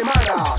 semana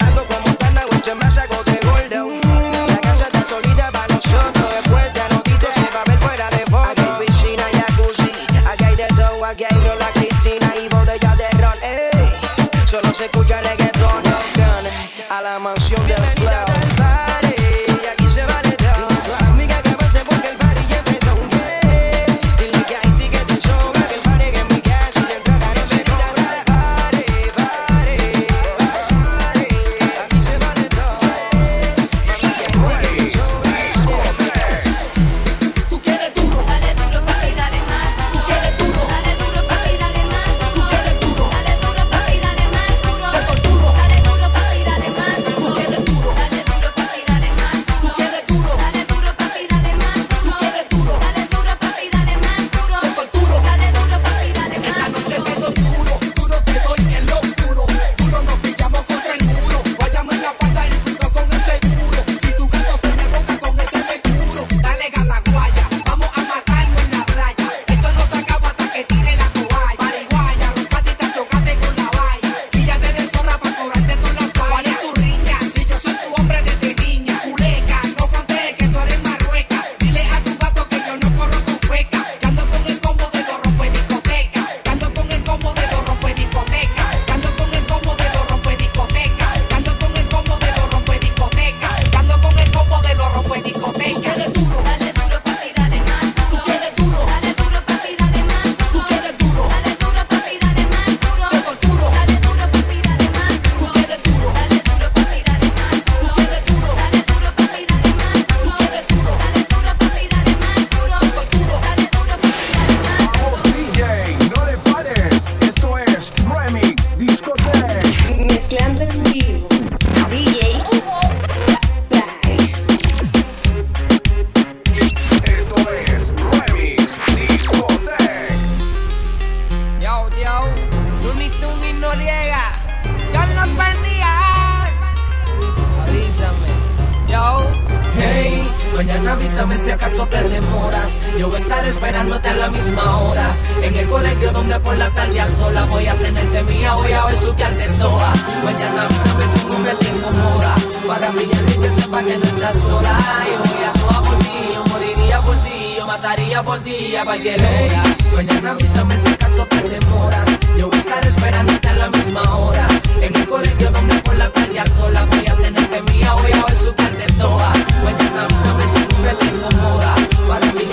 Ando como pana, guache, me hace mataría por ti a cualquier hora. Mañana avísame si acaso te demoras. Yo voy a estar esperándote a la misma hora. En un colegio donde por la tarde sola voy a tenerte mía, voy a ver su carne toda. Mañana avísame si cumple te incomoda. Para mí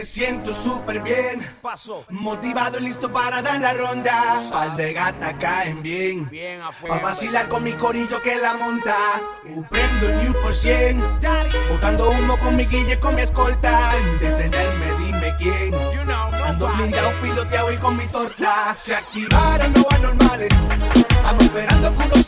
Me siento súper bien. Paso. Motivado y listo para dar la ronda. Pal de gata caen bien. Bien afuera. Pa vacilar con mi corillo que la monta. Uh, prendo New por 100. Botando humo con mi guille con mi escolta. Detenerme, dime quién. Ando blindado, piloteado y con mi torta. Se activaron los anormales. Estamos esperando culo